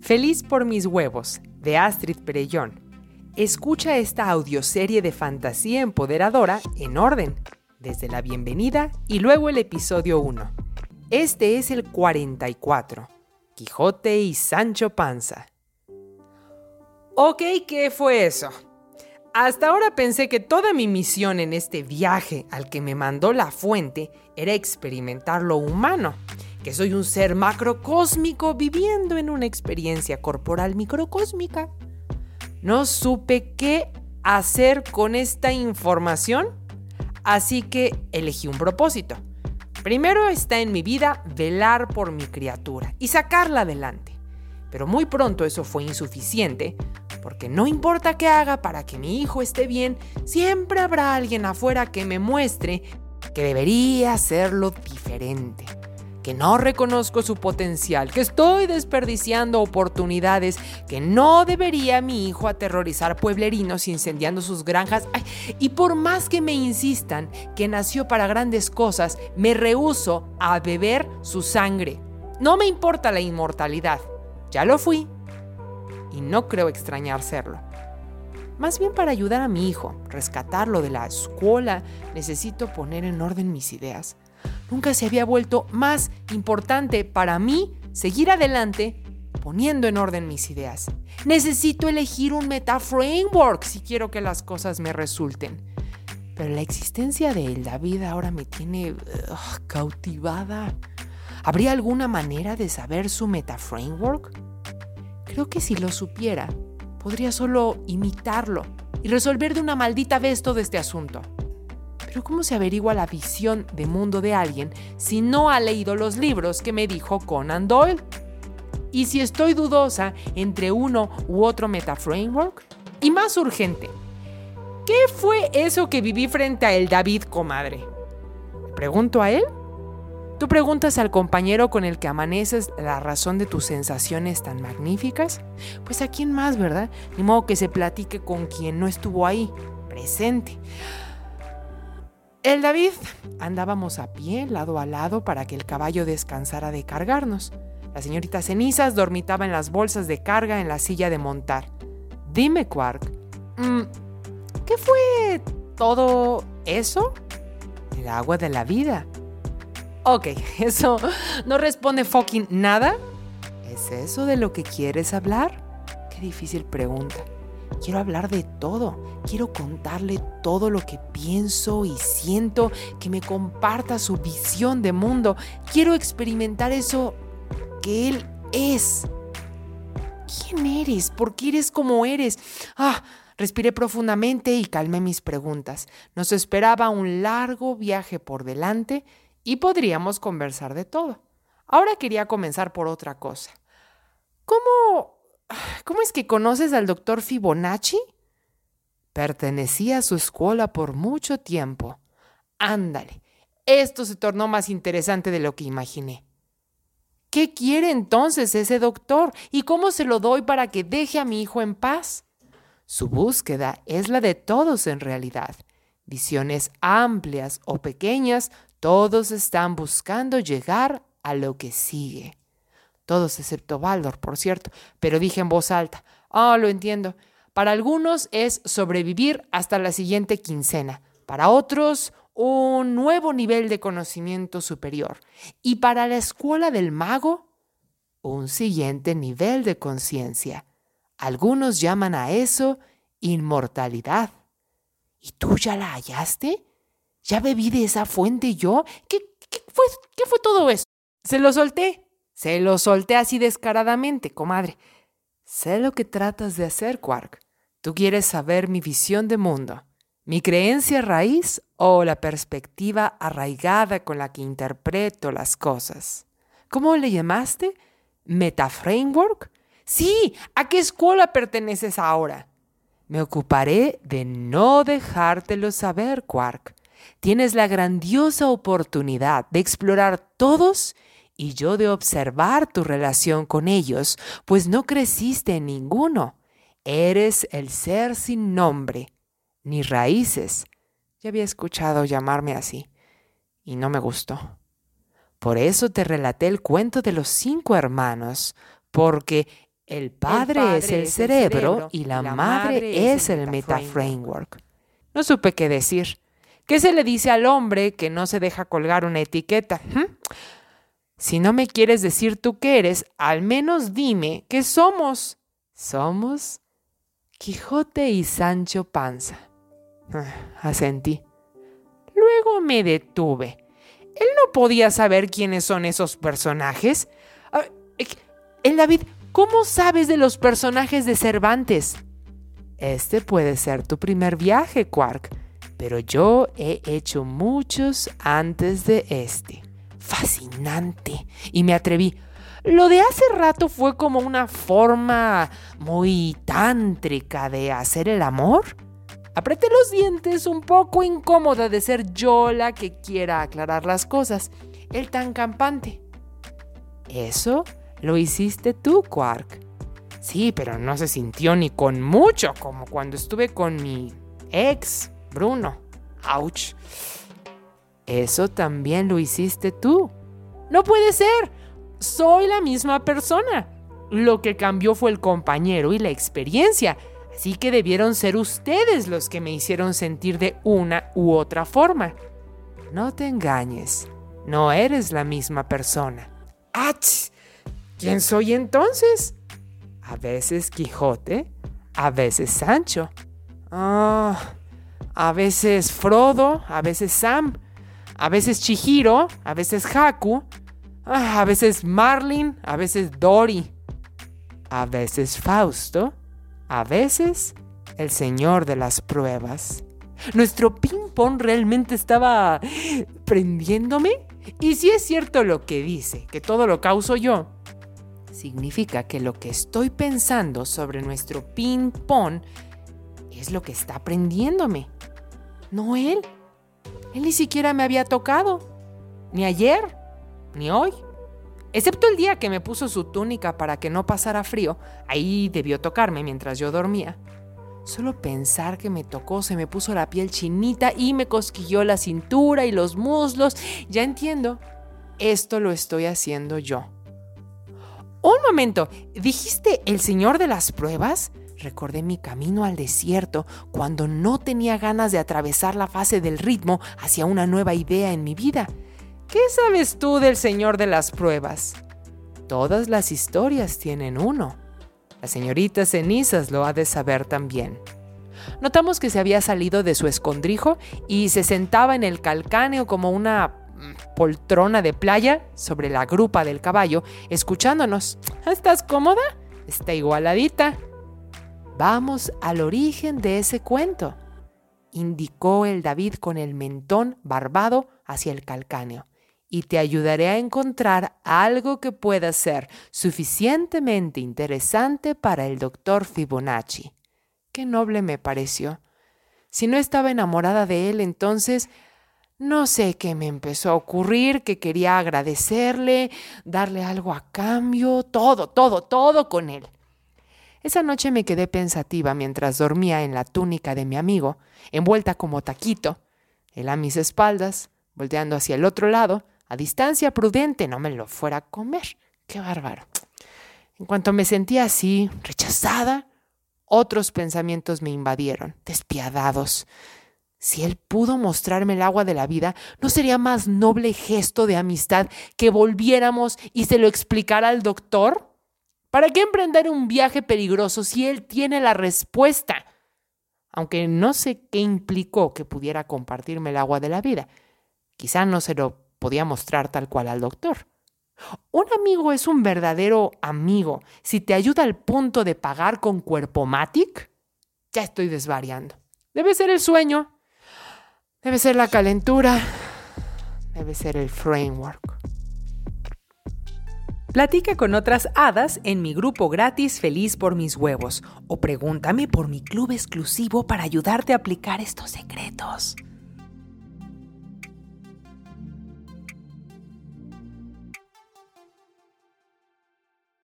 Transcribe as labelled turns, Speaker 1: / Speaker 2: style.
Speaker 1: Feliz por mis huevos, de Astrid Perellón. Escucha esta audioserie de fantasía empoderadora en orden, desde la bienvenida y luego el episodio 1. Este es el 44, Quijote y Sancho Panza. Ok, ¿qué fue eso? Hasta ahora pensé que toda mi misión en este viaje al que me mandó la fuente era experimentar lo humano que soy un ser macrocósmico viviendo en una experiencia corporal microcósmica. No supe qué hacer con esta información, así que elegí un propósito. Primero está en mi vida velar por mi criatura y sacarla adelante. Pero muy pronto eso fue insuficiente, porque no importa qué haga para que mi hijo esté bien, siempre habrá alguien afuera que me muestre que debería hacerlo diferente que no reconozco su potencial, que estoy desperdiciando oportunidades, que no debería mi hijo aterrorizar pueblerinos incendiando sus granjas. y por más que me insistan que nació para grandes cosas, me rehuso a beber su sangre. No me importa la inmortalidad, ya lo fui y no creo extrañar serlo. Más bien para ayudar a mi hijo, rescatarlo de la escuela, necesito poner en orden mis ideas. Nunca se había vuelto más importante para mí seguir adelante poniendo en orden mis ideas. Necesito elegir un meta framework si quiero que las cosas me resulten. Pero la existencia de él, David, ahora me tiene cautivada. ¿Habría alguna manera de saber su meta framework? Creo que si lo supiera, podría solo imitarlo y resolver de una maldita vez todo este asunto. Pero ¿cómo se averigua la visión de mundo de alguien si no ha leído los libros que me dijo Conan Doyle? ¿Y si estoy dudosa entre uno u otro metaframework? Y más urgente, ¿qué fue eso que viví frente a el David, comadre? pregunto a él? ¿Tú preguntas al compañero con el que amaneces la razón de tus sensaciones tan magníficas? Pues a quién más, ¿verdad? Ni modo que se platique con quien no estuvo ahí, presente. El David andábamos a pie, lado a lado, para que el caballo descansara de cargarnos. La señorita Cenizas dormitaba en las bolsas de carga en la silla de montar. Dime, Quark, mm, ¿qué fue todo eso? El agua de la vida. Ok, eso no responde fucking nada. ¿Es eso de lo que quieres hablar? Qué difícil pregunta. Quiero hablar de todo. Quiero contarle todo lo que pienso y siento, que me comparta su visión de mundo. Quiero experimentar eso que él es. ¿Quién eres? ¿Por qué eres como eres? Ah, respiré profundamente y calmé mis preguntas. Nos esperaba un largo viaje por delante y podríamos conversar de todo. Ahora quería comenzar por otra cosa. ¿Cómo ¿Cómo es que conoces al doctor Fibonacci? Pertenecía a su escuela por mucho tiempo. Ándale, esto se tornó más interesante de lo que imaginé. ¿Qué quiere entonces ese doctor? ¿Y cómo se lo doy para que deje a mi hijo en paz? Su búsqueda es la de todos en realidad. Visiones amplias o pequeñas, todos están buscando llegar a lo que sigue todos excepto Baldor, por cierto, pero dije en voz alta, ah, lo entiendo. Para algunos es sobrevivir hasta la siguiente quincena, para otros un nuevo nivel de conocimiento superior y para la escuela del mago un siguiente nivel de conciencia. Algunos llaman a eso inmortalidad. ¿Y tú ya la hallaste? ¿Ya bebí de esa fuente yo? ¿Qué, qué, fue, ¿Qué fue todo eso? Se lo solté se lo solté así descaradamente, comadre. Sé lo que tratas de hacer, Quark. Tú quieres saber mi visión de mundo, mi creencia raíz o la perspectiva arraigada con la que interpreto las cosas. ¿Cómo le llamaste? ¿Metaframework? Sí, ¿a qué escuela perteneces ahora? Me ocuparé de no dejártelo saber, Quark. Tienes la grandiosa oportunidad de explorar todos y yo de observar tu relación con ellos, pues no creciste en ninguno. Eres el ser sin nombre, ni raíces. Ya había escuchado llamarme así, y no me gustó. Por eso te relaté el cuento de los cinco hermanos, porque El padre, es el cerebro, y la, madre, es el metaframework. No supe qué decir. ¿Qué se le dice al hombre que no se deja colgar una etiqueta? ¿Mm? Si no me quieres decir tú qué eres, al menos dime qué somos. Somos Quijote y Sancho Panza. Asentí. Luego me detuve. Él no podía saber quiénes son esos personajes. Ah, el David, ¿cómo sabes de los personajes de Cervantes? Este puede ser tu primer viaje, Quark, pero yo he hecho muchos antes de este. Fascinante. Y me atreví. Lo de hace rato fue como una forma muy tántrica de hacer el amor. Apreté los dientes un poco incómoda de ser yo la que quiera aclarar las cosas. El tan campante. Eso lo hiciste tú, Quark. Sí, pero no se sintió ni con mucho como cuando estuve con mi ex, Bruno. Ouch. Eso también lo hiciste tú. No puede ser. Soy la misma persona. Lo que cambió fue el compañero y la experiencia. Así que debieron ser ustedes los que me hicieron sentir de una u otra forma. No te engañes, no eres la misma persona. ¡Ach! ¿Quién soy entonces? A veces Quijote, a veces Sancho. Ah, a veces Frodo, a veces Sam, a veces Chihiro, a veces Haku, ah, a veces Marlin, a veces Dory, a veces Fausto, a veces el señor de las pruebas. ¿Nuestro ping-pong realmente estaba prendiéndome? Y si es cierto lo que dice, que todo lo causo yo, significa que lo que estoy pensando sobre nuestro ping-pong es lo que está prendiéndome. No él. Él ni siquiera me había tocado. Ni ayer, ni hoy. Excepto el día que me puso su túnica para que no pasara frío, ahí debió tocarme mientras yo dormía. Solo pensar que me tocó se me puso la piel chinita y me cosquilló la cintura y los muslos. Ya entiendo, esto lo estoy haciendo yo. Un momento, ¿dijiste el señor de las pruebas? Recordé mi camino al desierto cuando no tenía ganas de atravesar la fase del ritmo hacia una nueva idea en mi vida. ¿Qué sabes tú del Señor de las pruebas? Todas las historias tienen uno. La señorita Cenizas lo ha de saber también. Notamos que se había salido de su escondrijo y se sentaba en el calcáneo como una mm, poltrona de playa sobre la grupa del caballo, escuchándonos. ¿Estás cómoda? Está igualadita. Vamos al origen de ese cuento, indicó el David con el mentón barbado hacia el calcáneo y te ayudaré a encontrar algo que pueda ser suficientemente interesante para el doctor Fibonacci. Qué noble me pareció. Si no estaba enamorada de él, entonces no sé qué me empezó a ocurrir, que quería agradecerle, darle algo a cambio, todo, todo, todo con él. Esa noche me quedé pensativa mientras dormía en la túnica de mi amigo, envuelta como taquito, él a mis espaldas, volteando hacia el otro lado, a distancia prudente, no me lo fuera a comer. Qué bárbaro. En cuanto me sentía así, rechazada, otros pensamientos me invadieron, despiadados. Si él pudo mostrarme el agua de la vida, ¿no sería más noble gesto de amistad que volviéramos y se lo explicara al doctor? ¿Para qué emprender un viaje peligroso si él tiene la respuesta? Aunque no sé qué implicó que pudiera compartirme el agua de la vida. Quizá no se lo podía mostrar tal cual al doctor. Un amigo es un verdadero amigo si te ayuda al punto de pagar con Cuerpomatic. Ya estoy desvariando. Debe ser el sueño. Debe ser la calentura. Debe ser el framework.
Speaker 2: Platica con otras hadas en mi grupo gratis Feliz por mis huevos o pregúntame por mi club exclusivo para ayudarte a aplicar estos secretos.